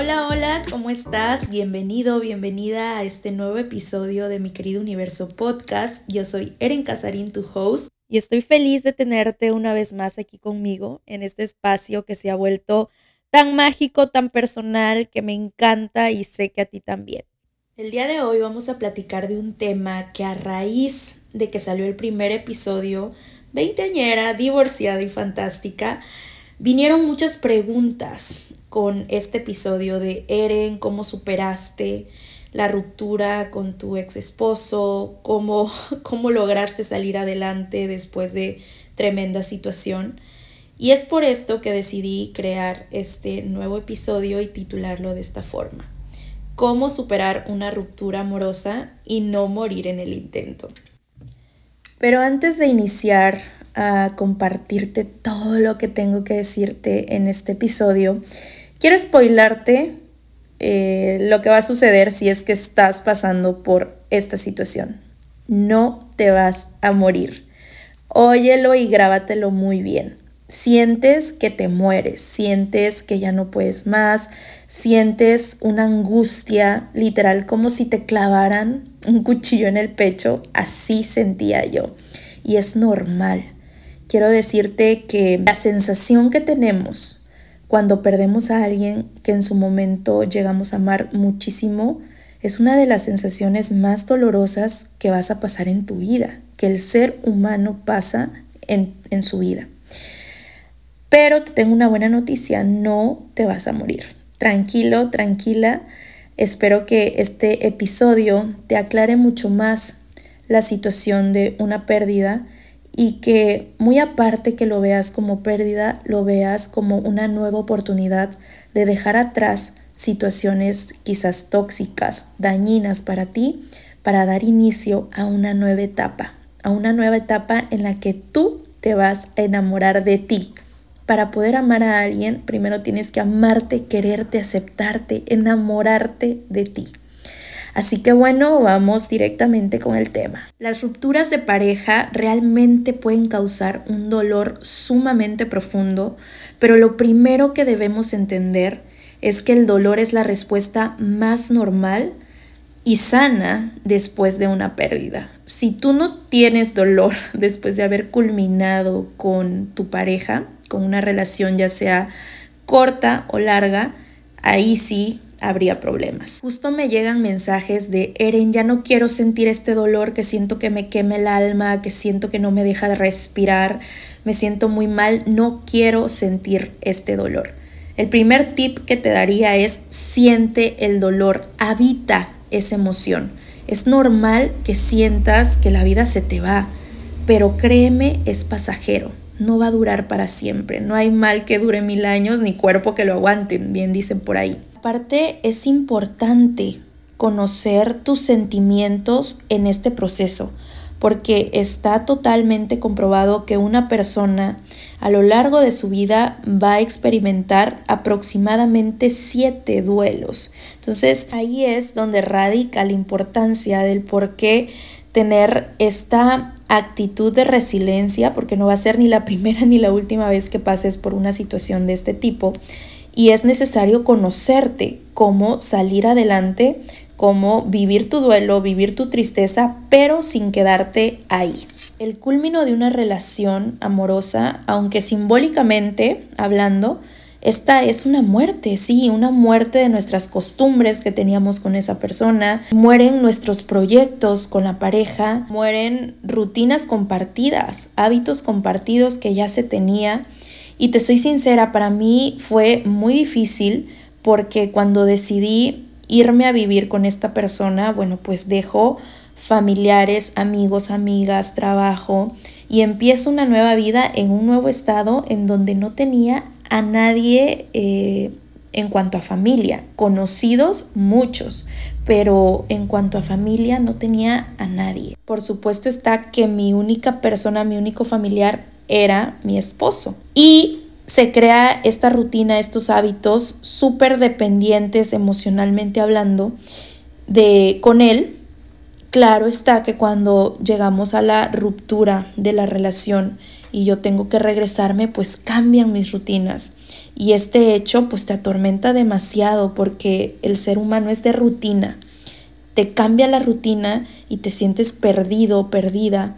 Hola, hola, ¿cómo estás? Bienvenido, bienvenida a este nuevo episodio de mi querido universo podcast. Yo soy Eren Casarín, tu host, y estoy feliz de tenerte una vez más aquí conmigo en este espacio que se ha vuelto tan mágico, tan personal, que me encanta y sé que a ti también. El día de hoy vamos a platicar de un tema que a raíz de que salió el primer episodio, veinteañera, divorciada y fantástica, vinieron muchas preguntas con este episodio de Eren, cómo superaste la ruptura con tu ex esposo, cómo, cómo lograste salir adelante después de tremenda situación. Y es por esto que decidí crear este nuevo episodio y titularlo de esta forma. Cómo superar una ruptura amorosa y no morir en el intento. Pero antes de iniciar a compartirte todo lo que tengo que decirte en este episodio, Quiero spoilarte eh, lo que va a suceder si es que estás pasando por esta situación. No te vas a morir. Óyelo y grábatelo muy bien. Sientes que te mueres, sientes que ya no puedes más, sientes una angustia literal como si te clavaran un cuchillo en el pecho, así sentía yo. Y es normal. Quiero decirte que la sensación que tenemos cuando perdemos a alguien que en su momento llegamos a amar muchísimo, es una de las sensaciones más dolorosas que vas a pasar en tu vida, que el ser humano pasa en, en su vida. Pero te tengo una buena noticia, no te vas a morir. Tranquilo, tranquila. Espero que este episodio te aclare mucho más la situación de una pérdida y que muy aparte que lo veas como pérdida, lo veas como una nueva oportunidad de dejar atrás situaciones quizás tóxicas, dañinas para ti, para dar inicio a una nueva etapa, a una nueva etapa en la que tú te vas a enamorar de ti. Para poder amar a alguien, primero tienes que amarte, quererte, aceptarte, enamorarte de ti. Así que bueno, vamos directamente con el tema. Las rupturas de pareja realmente pueden causar un dolor sumamente profundo, pero lo primero que debemos entender es que el dolor es la respuesta más normal y sana después de una pérdida. Si tú no tienes dolor después de haber culminado con tu pareja, con una relación ya sea corta o larga, ahí sí habría problemas. Justo me llegan mensajes de Eren, ya no quiero sentir este dolor, que siento que me queme el alma, que siento que no me deja de respirar, me siento muy mal, no quiero sentir este dolor. El primer tip que te daría es siente el dolor, habita esa emoción. Es normal que sientas que la vida se te va, pero créeme, es pasajero no va a durar para siempre. No hay mal que dure mil años ni cuerpo que lo aguanten, bien dicen por ahí. Aparte, es importante conocer tus sentimientos en este proceso, porque está totalmente comprobado que una persona a lo largo de su vida va a experimentar aproximadamente siete duelos. Entonces ahí es donde radica la importancia del por qué tener esta actitud de resiliencia, porque no va a ser ni la primera ni la última vez que pases por una situación de este tipo y es necesario conocerte, cómo salir adelante, cómo vivir tu duelo, vivir tu tristeza, pero sin quedarte ahí. El culmino de una relación amorosa, aunque simbólicamente hablando, esta es una muerte, sí, una muerte de nuestras costumbres que teníamos con esa persona. Mueren nuestros proyectos con la pareja, mueren rutinas compartidas, hábitos compartidos que ya se tenía y te soy sincera, para mí fue muy difícil porque cuando decidí irme a vivir con esta persona, bueno, pues dejo familiares, amigos, amigas, trabajo y empiezo una nueva vida en un nuevo estado en donde no tenía a nadie eh, en cuanto a familia, conocidos muchos, pero en cuanto a familia no tenía a nadie. Por supuesto está que mi única persona, mi único familiar era mi esposo. Y se crea esta rutina, estos hábitos súper dependientes emocionalmente hablando de con él. Claro está que cuando llegamos a la ruptura de la relación y yo tengo que regresarme, pues cambian mis rutinas. Y este hecho pues te atormenta demasiado porque el ser humano es de rutina. Te cambia la rutina y te sientes perdido, perdida.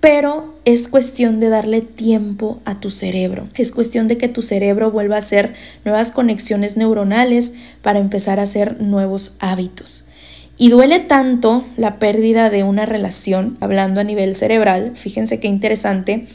Pero es cuestión de darle tiempo a tu cerebro. Es cuestión de que tu cerebro vuelva a hacer nuevas conexiones neuronales para empezar a hacer nuevos hábitos. Y duele tanto la pérdida de una relación, hablando a nivel cerebral, fíjense qué interesante,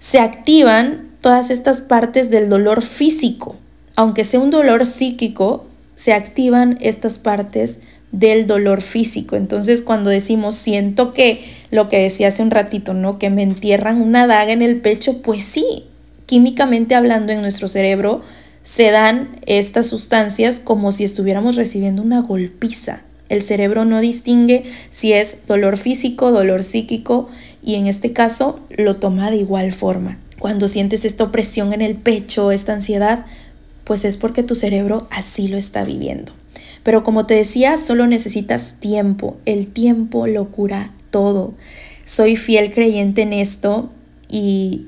se activan todas estas partes del dolor físico. Aunque sea un dolor psíquico, se activan estas partes del dolor físico. Entonces, cuando decimos siento que lo que decía hace un ratito, ¿no? Que me entierran una daga en el pecho, pues sí, químicamente hablando en nuestro cerebro se dan estas sustancias como si estuviéramos recibiendo una golpiza. El cerebro no distingue si es dolor físico, dolor psíquico y en este caso lo toma de igual forma. Cuando sientes esta opresión en el pecho, esta ansiedad, pues es porque tu cerebro así lo está viviendo. Pero como te decía, solo necesitas tiempo. El tiempo lo cura todo. Soy fiel creyente en esto y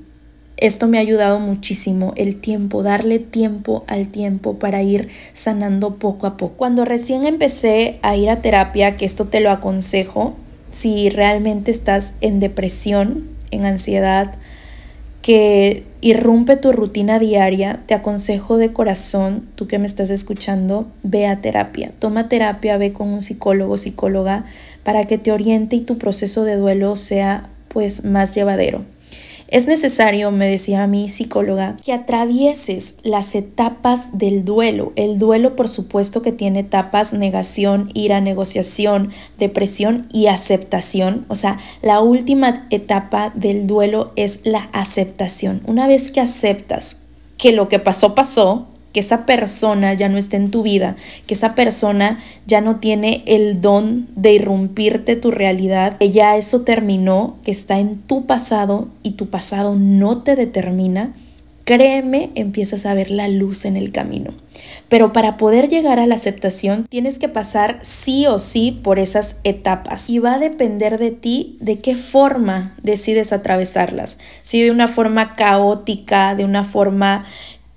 esto me ha ayudado muchísimo, el tiempo, darle tiempo al tiempo para ir sanando poco a poco. Cuando recién empecé a ir a terapia, que esto te lo aconsejo, si realmente estás en depresión, en ansiedad, que irrumpe tu rutina diaria, te aconsejo de corazón, tú que me estás escuchando, ve a terapia. Toma terapia, ve con un psicólogo, psicóloga, para que te oriente y tu proceso de duelo sea pues más llevadero. Es necesario, me decía mi psicóloga, que atravieses las etapas del duelo. El duelo, por supuesto, que tiene etapas negación, ira, negociación, depresión y aceptación. O sea, la última etapa del duelo es la aceptación. Una vez que aceptas que lo que pasó pasó, que esa persona ya no esté en tu vida, que esa persona ya no tiene el don de irrumpirte tu realidad, que ya eso terminó, que está en tu pasado y tu pasado no te determina, créeme, empiezas a ver la luz en el camino. Pero para poder llegar a la aceptación tienes que pasar sí o sí por esas etapas y va a depender de ti de qué forma decides atravesarlas. Si de una forma caótica, de una forma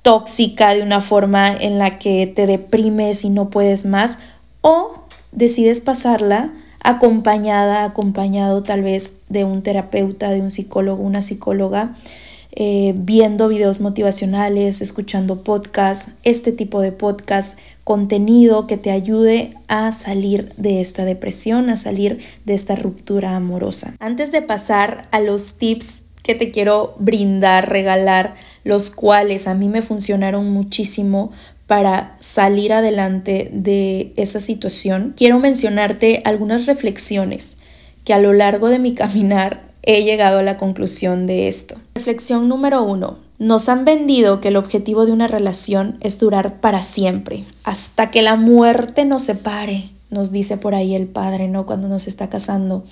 tóxica de una forma en la que te deprimes y no puedes más o decides pasarla acompañada, acompañado tal vez de un terapeuta, de un psicólogo, una psicóloga, eh, viendo videos motivacionales, escuchando podcasts, este tipo de podcast, contenido que te ayude a salir de esta depresión, a salir de esta ruptura amorosa. Antes de pasar a los tips que te quiero brindar, regalar, los cuales a mí me funcionaron muchísimo para salir adelante de esa situación, quiero mencionarte algunas reflexiones que a lo largo de mi caminar he llegado a la conclusión de esto. Reflexión número uno. Nos han vendido que el objetivo de una relación es durar para siempre, hasta que la muerte nos separe, nos dice por ahí el padre, ¿no? Cuando nos está casando,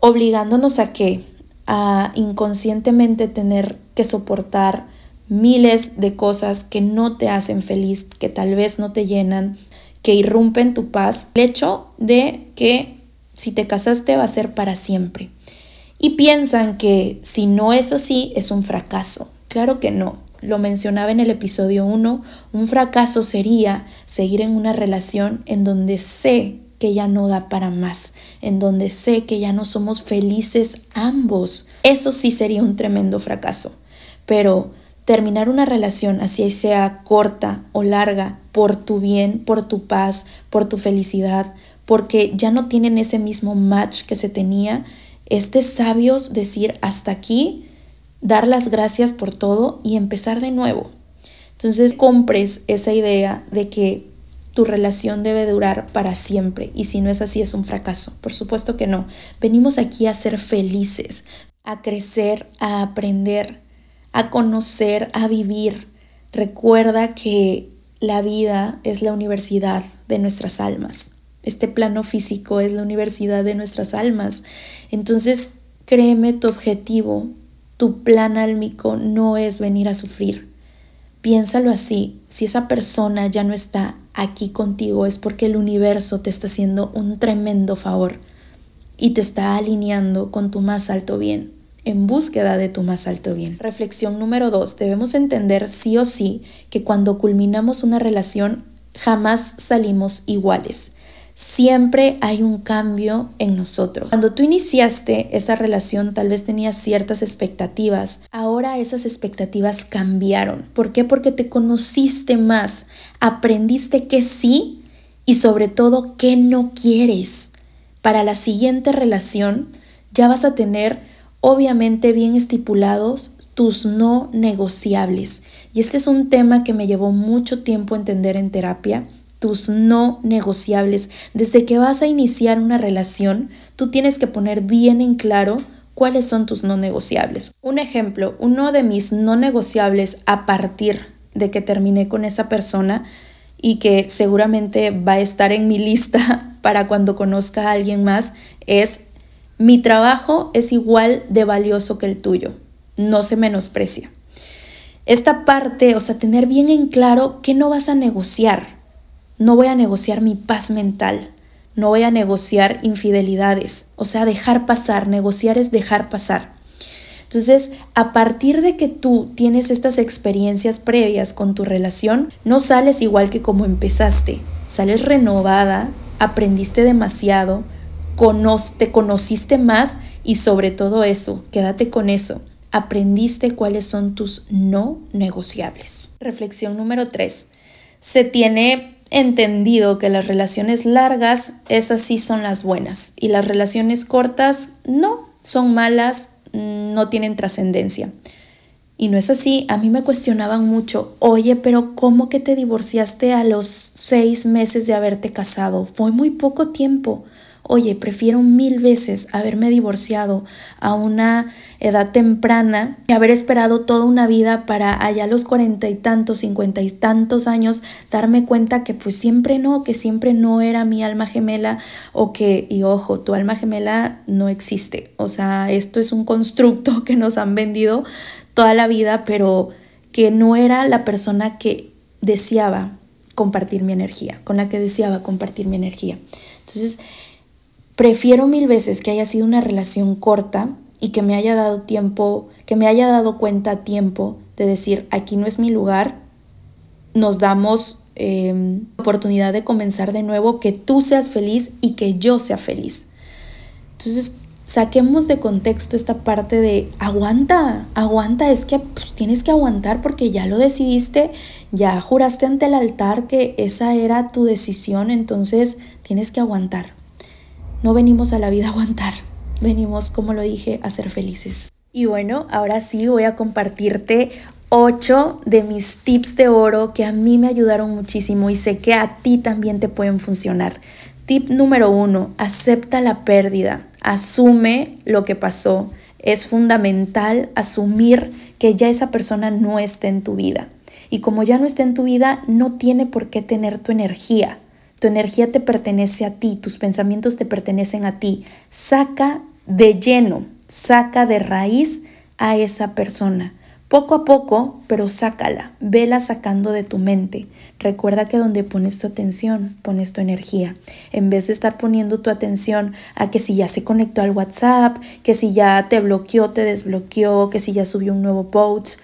obligándonos a qué? A inconscientemente tener que soportar miles de cosas que no te hacen feliz, que tal vez no te llenan, que irrumpen tu paz. El hecho de que si te casaste va a ser para siempre. Y piensan que si no es así es un fracaso. Claro que no. Lo mencionaba en el episodio 1, un fracaso sería seguir en una relación en donde sé que ya no da para más, en donde sé que ya no somos felices ambos. Eso sí sería un tremendo fracaso. Pero terminar una relación, así sea corta o larga, por tu bien, por tu paz, por tu felicidad, porque ya no tienen ese mismo match que se tenía, es de sabios decir hasta aquí, dar las gracias por todo y empezar de nuevo. Entonces compres esa idea de que tu relación debe durar para siempre y si no es así es un fracaso. Por supuesto que no. Venimos aquí a ser felices, a crecer, a aprender, a conocer, a vivir. Recuerda que la vida es la universidad de nuestras almas. Este plano físico es la universidad de nuestras almas. Entonces, créeme, tu objetivo, tu plan álmico no es venir a sufrir. Piénsalo así, si esa persona ya no está aquí contigo es porque el universo te está haciendo un tremendo favor y te está alineando con tu más alto bien. en búsqueda de tu más alto bien. Reflexión número dos, debemos entender sí o sí que cuando culminamos una relación jamás salimos iguales. Siempre hay un cambio en nosotros. Cuando tú iniciaste esa relación tal vez tenías ciertas expectativas. Ahora esas expectativas cambiaron. ¿Por qué? Porque te conociste más, aprendiste que sí y sobre todo que no quieres. Para la siguiente relación ya vas a tener obviamente bien estipulados tus no negociables. Y este es un tema que me llevó mucho tiempo entender en terapia tus no negociables. Desde que vas a iniciar una relación, tú tienes que poner bien en claro cuáles son tus no negociables. Un ejemplo, uno de mis no negociables a partir de que terminé con esa persona y que seguramente va a estar en mi lista para cuando conozca a alguien más es mi trabajo es igual de valioso que el tuyo. No se menosprecia. Esta parte, o sea, tener bien en claro que no vas a negociar. No voy a negociar mi paz mental. No voy a negociar infidelidades. O sea, dejar pasar. Negociar es dejar pasar. Entonces, a partir de que tú tienes estas experiencias previas con tu relación, no sales igual que como empezaste. Sales renovada, aprendiste demasiado, te conociste más y sobre todo eso, quédate con eso. Aprendiste cuáles son tus no negociables. Reflexión número 3. Se tiene entendido que las relaciones largas, esas sí son las buenas y las relaciones cortas no, son malas, mm, no tienen trascendencia. Y no es así, a mí me cuestionaban mucho, oye, pero ¿cómo que te divorciaste a los seis meses de haberte casado? Fue muy poco tiempo. Oye, prefiero mil veces haberme divorciado a una edad temprana que haber esperado toda una vida para allá los cuarenta y tantos, cincuenta y tantos años darme cuenta que pues siempre no, que siempre no era mi alma gemela o que, y ojo, tu alma gemela no existe. O sea, esto es un constructo que nos han vendido toda la vida, pero que no era la persona que deseaba compartir mi energía, con la que deseaba compartir mi energía. Entonces, Prefiero mil veces que haya sido una relación corta y que me haya dado tiempo, que me haya dado cuenta a tiempo de decir, aquí no es mi lugar, nos damos eh, oportunidad de comenzar de nuevo, que tú seas feliz y que yo sea feliz. Entonces, saquemos de contexto esta parte de aguanta, aguanta, es que pues, tienes que aguantar porque ya lo decidiste, ya juraste ante el altar que esa era tu decisión, entonces tienes que aguantar. No venimos a la vida a aguantar, venimos, como lo dije, a ser felices. Y bueno, ahora sí voy a compartirte ocho de mis tips de oro que a mí me ayudaron muchísimo y sé que a ti también te pueden funcionar. Tip número uno, acepta la pérdida, asume lo que pasó. Es fundamental asumir que ya esa persona no está en tu vida. Y como ya no está en tu vida, no tiene por qué tener tu energía. Tu energía te pertenece a ti, tus pensamientos te pertenecen a ti. Saca de lleno, saca de raíz a esa persona. Poco a poco, pero sácala, vela sacando de tu mente. Recuerda que donde pones tu atención, pones tu energía. En vez de estar poniendo tu atención a que si ya se conectó al WhatsApp, que si ya te bloqueó, te desbloqueó, que si ya subió un nuevo post,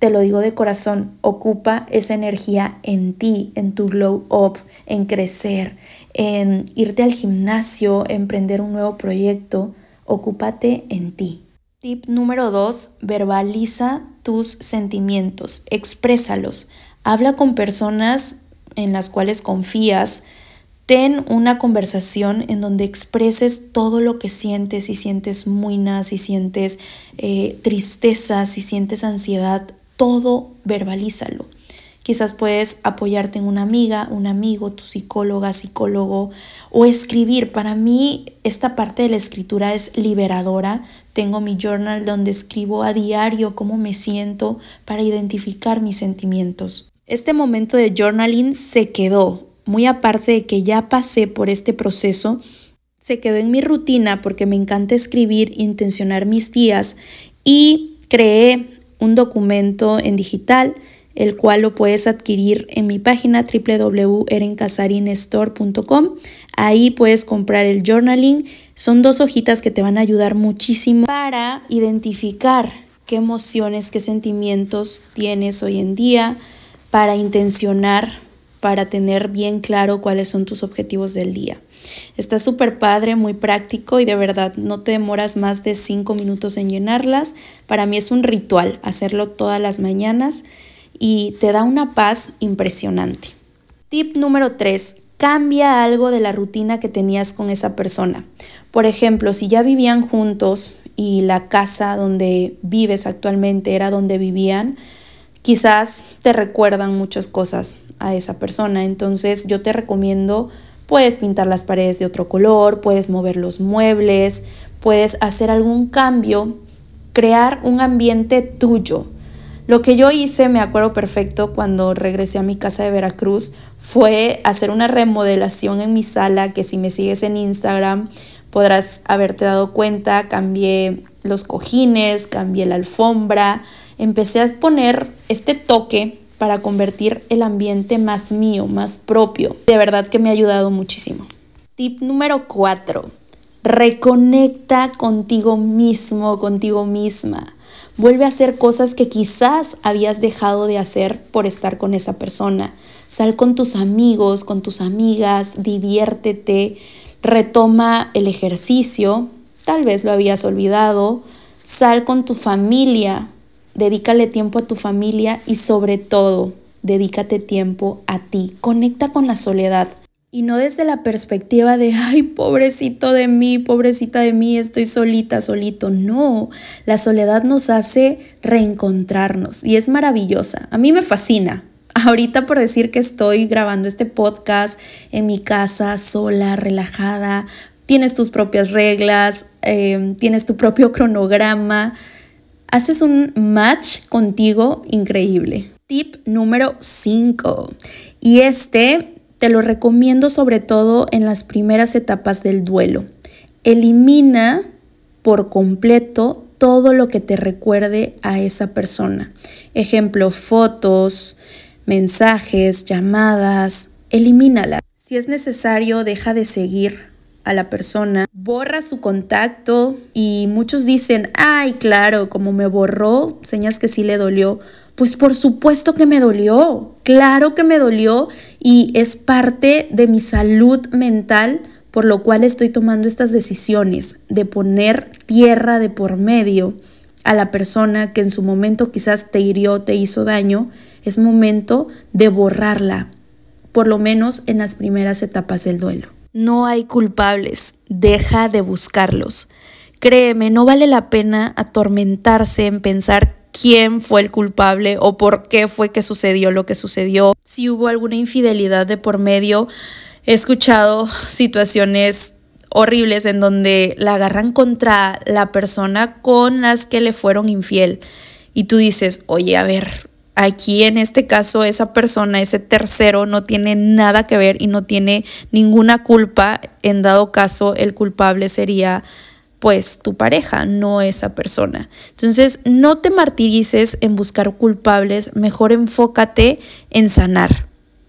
te lo digo de corazón, ocupa esa energía en ti, en tu glow up, en crecer, en irte al gimnasio, emprender un nuevo proyecto. Ocúpate en ti. Tip número dos, verbaliza tus sentimientos, exprésalos. Habla con personas en las cuales confías. Ten una conversación en donde expreses todo lo que sientes, si sientes muina, si sientes eh, tristeza, si sientes ansiedad, todo verbalízalo. Quizás puedes apoyarte en una amiga, un amigo, tu psicóloga, psicólogo o escribir. Para mí esta parte de la escritura es liberadora. Tengo mi journal donde escribo a diario cómo me siento para identificar mis sentimientos. Este momento de journaling se quedó, muy aparte de que ya pasé por este proceso, se quedó en mi rutina porque me encanta escribir, intencionar mis días y creé un documento en digital el cual lo puedes adquirir en mi página www.erencasarinestore.com. Ahí puedes comprar el journaling. Son dos hojitas que te van a ayudar muchísimo para identificar qué emociones, qué sentimientos tienes hoy en día, para intencionar, para tener bien claro cuáles son tus objetivos del día. Está súper padre, muy práctico y de verdad no te demoras más de cinco minutos en llenarlas. Para mí es un ritual hacerlo todas las mañanas y te da una paz impresionante. Tip número 3. Cambia algo de la rutina que tenías con esa persona. Por ejemplo, si ya vivían juntos y la casa donde vives actualmente era donde vivían, quizás te recuerdan muchas cosas a esa persona. Entonces yo te recomiendo, puedes pintar las paredes de otro color, puedes mover los muebles, puedes hacer algún cambio, crear un ambiente tuyo. Lo que yo hice, me acuerdo perfecto, cuando regresé a mi casa de Veracruz, fue hacer una remodelación en mi sala, que si me sigues en Instagram, podrás haberte dado cuenta, cambié los cojines, cambié la alfombra, empecé a poner este toque para convertir el ambiente más mío, más propio. De verdad que me ha ayudado muchísimo. Tip número 4. Reconecta contigo mismo, contigo misma. Vuelve a hacer cosas que quizás habías dejado de hacer por estar con esa persona. Sal con tus amigos, con tus amigas, diviértete, retoma el ejercicio, tal vez lo habías olvidado, sal con tu familia, dedícale tiempo a tu familia y sobre todo, dedícate tiempo a ti, conecta con la soledad. Y no desde la perspectiva de, ay, pobrecito de mí, pobrecita de mí, estoy solita, solito. No, la soledad nos hace reencontrarnos y es maravillosa. A mí me fascina, ahorita por decir que estoy grabando este podcast en mi casa, sola, relajada, tienes tus propias reglas, em, tienes tu propio cronograma, haces un match contigo increíble. Tip número 5. Y este te lo recomiendo sobre todo en las primeras etapas del duelo. Elimina por completo todo lo que te recuerde a esa persona. Ejemplo, fotos, mensajes, llamadas, elimínala. Si es necesario, deja de seguir a la persona, borra su contacto y muchos dicen, ay, claro, como me borró, señas que sí le dolió. Pues por supuesto que me dolió, claro que me dolió y es parte de mi salud mental por lo cual estoy tomando estas decisiones de poner tierra de por medio a la persona que en su momento quizás te hirió, te hizo daño es momento de borrarla, por lo menos en las primeras etapas del duelo. No hay culpables, deja de buscarlos. Créeme, no vale la pena atormentarse en pensar quién fue el culpable o por qué fue que sucedió lo que sucedió. Si hubo alguna infidelidad de por medio, he escuchado situaciones horribles en donde la agarran contra la persona con las que le fueron infiel. Y tú dices, oye, a ver, Aquí en este caso esa persona, ese tercero, no tiene nada que ver y no tiene ninguna culpa. En dado caso, el culpable sería pues tu pareja, no esa persona. Entonces, no te martirices en buscar culpables, mejor enfócate en sanar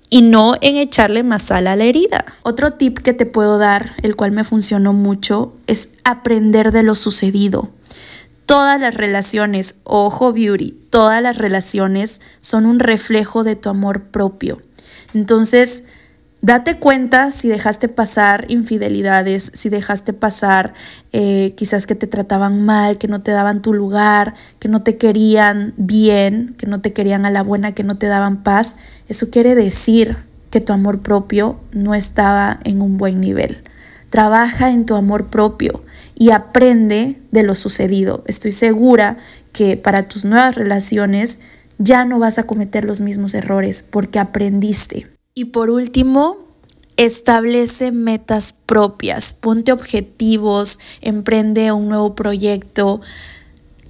y no en echarle más sal a la herida. Otro tip que te puedo dar, el cual me funcionó mucho, es aprender de lo sucedido. Todas las relaciones, ojo beauty, todas las relaciones son un reflejo de tu amor propio. Entonces, date cuenta si dejaste pasar infidelidades, si dejaste pasar eh, quizás que te trataban mal, que no te daban tu lugar, que no te querían bien, que no te querían a la buena, que no te daban paz. Eso quiere decir que tu amor propio no estaba en un buen nivel. Trabaja en tu amor propio y aprende de lo sucedido. Estoy segura que para tus nuevas relaciones ya no vas a cometer los mismos errores porque aprendiste. Y por último, establece metas propias, ponte objetivos, emprende un nuevo proyecto,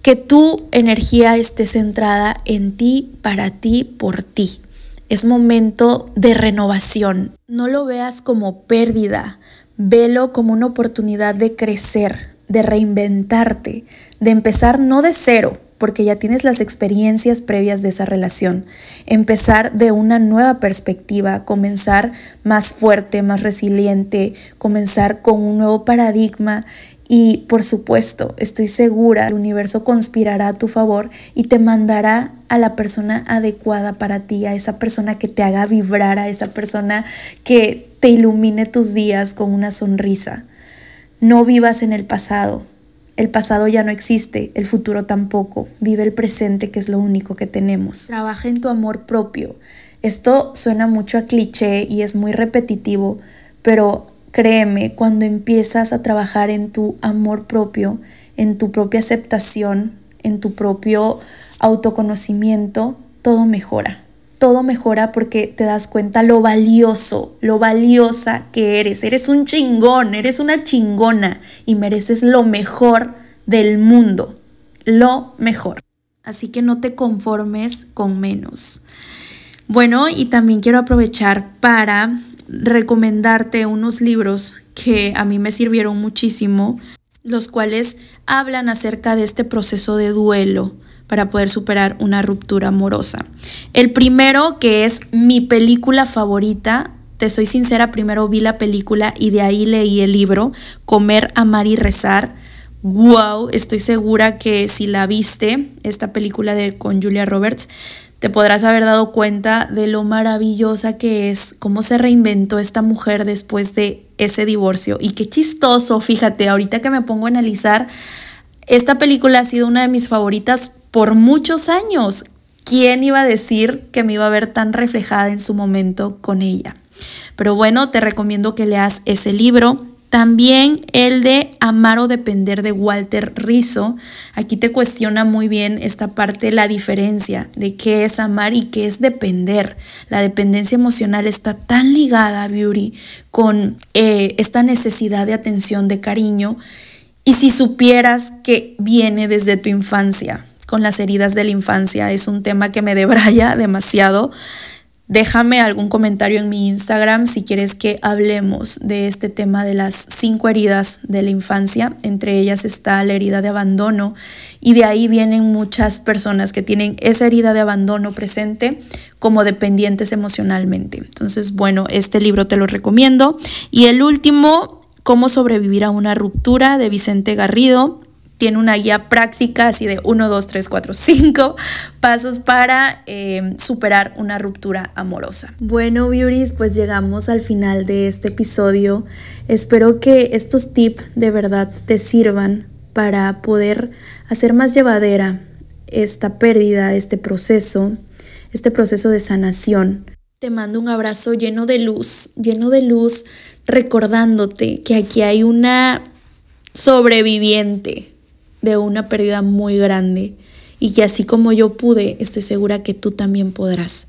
que tu energía esté centrada en ti, para ti, por ti. Es momento de renovación. No lo veas como pérdida, Velo como una oportunidad de crecer, de reinventarte, de empezar no de cero, porque ya tienes las experiencias previas de esa relación. Empezar de una nueva perspectiva, comenzar más fuerte, más resiliente, comenzar con un nuevo paradigma y por supuesto, estoy segura, el universo conspirará a tu favor y te mandará a la persona adecuada para ti, a esa persona que te haga vibrar, a esa persona que te ilumine tus días con una sonrisa. No vivas en el pasado. El pasado ya no existe, el futuro tampoco. Vive el presente, que es lo único que tenemos. Trabaja en tu amor propio. Esto suena mucho a cliché y es muy repetitivo, pero créeme, cuando empiezas a trabajar en tu amor propio, en tu propia aceptación, en tu propio autoconocimiento, todo mejora todo mejora porque te das cuenta lo valioso, lo valiosa que eres. Eres un chingón, eres una chingona y mereces lo mejor del mundo, lo mejor. Así que no te conformes con menos. Bueno, y también quiero aprovechar para recomendarte unos libros que a mí me sirvieron muchísimo, los cuales hablan acerca de este proceso de duelo para poder superar una ruptura amorosa. El primero, que es mi película favorita, te soy sincera, primero vi la película y de ahí leí el libro, Comer, Amar y Rezar. Wow, estoy segura que si la viste, esta película de con Julia Roberts, te podrás haber dado cuenta de lo maravillosa que es, cómo se reinventó esta mujer después de ese divorcio. Y qué chistoso, fíjate, ahorita que me pongo a analizar, esta película ha sido una de mis favoritas por muchos años. ¿Quién iba a decir que me iba a ver tan reflejada en su momento con ella? Pero bueno, te recomiendo que leas ese libro. También el de Amar o Depender de Walter Rizzo. Aquí te cuestiona muy bien esta parte, la diferencia de qué es amar y qué es depender. La dependencia emocional está tan ligada, Beauty, con eh, esta necesidad de atención, de cariño. Y si supieras que viene desde tu infancia, con las heridas de la infancia. Es un tema que me debraya demasiado. Déjame algún comentario en mi Instagram si quieres que hablemos de este tema de las cinco heridas de la infancia. Entre ellas está la herida de abandono y de ahí vienen muchas personas que tienen esa herida de abandono presente como dependientes emocionalmente. Entonces, bueno, este libro te lo recomiendo. Y el último, Cómo sobrevivir a una ruptura de Vicente Garrido tiene una guía práctica así de 1, 2, 3, 4, 5 pasos para em, superar una ruptura amorosa. Bueno, beauties, pues llegamos al final de este episodio. Espero que estos tips de verdad te sirvan para poder hacer más llevadera esta pérdida, este proceso, este proceso de sanación. Te mando un abrazo lleno de luz, lleno de luz, recordándote que aquí hay una sobreviviente, de una pérdida muy grande y que así como yo pude, estoy segura que tú también podrás.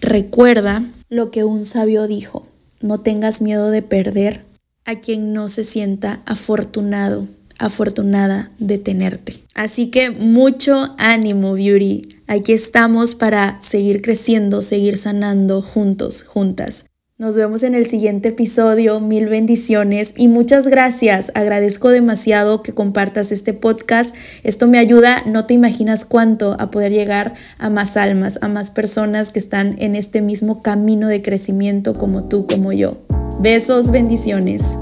Recuerda lo que un sabio dijo, no tengas miedo de perder a quien no se sienta afortunado, afortunada de tenerte. Así que mucho ánimo, Beauty. Aquí estamos para seguir creciendo, seguir sanando juntos, juntas. Nos vemos en el siguiente episodio. Mil bendiciones y muchas gracias. Agradezco demasiado que compartas este podcast. Esto me ayuda, no te imaginas cuánto, a poder llegar a más almas, a más personas que están en este mismo camino de crecimiento como tú, como yo. Besos, bendiciones.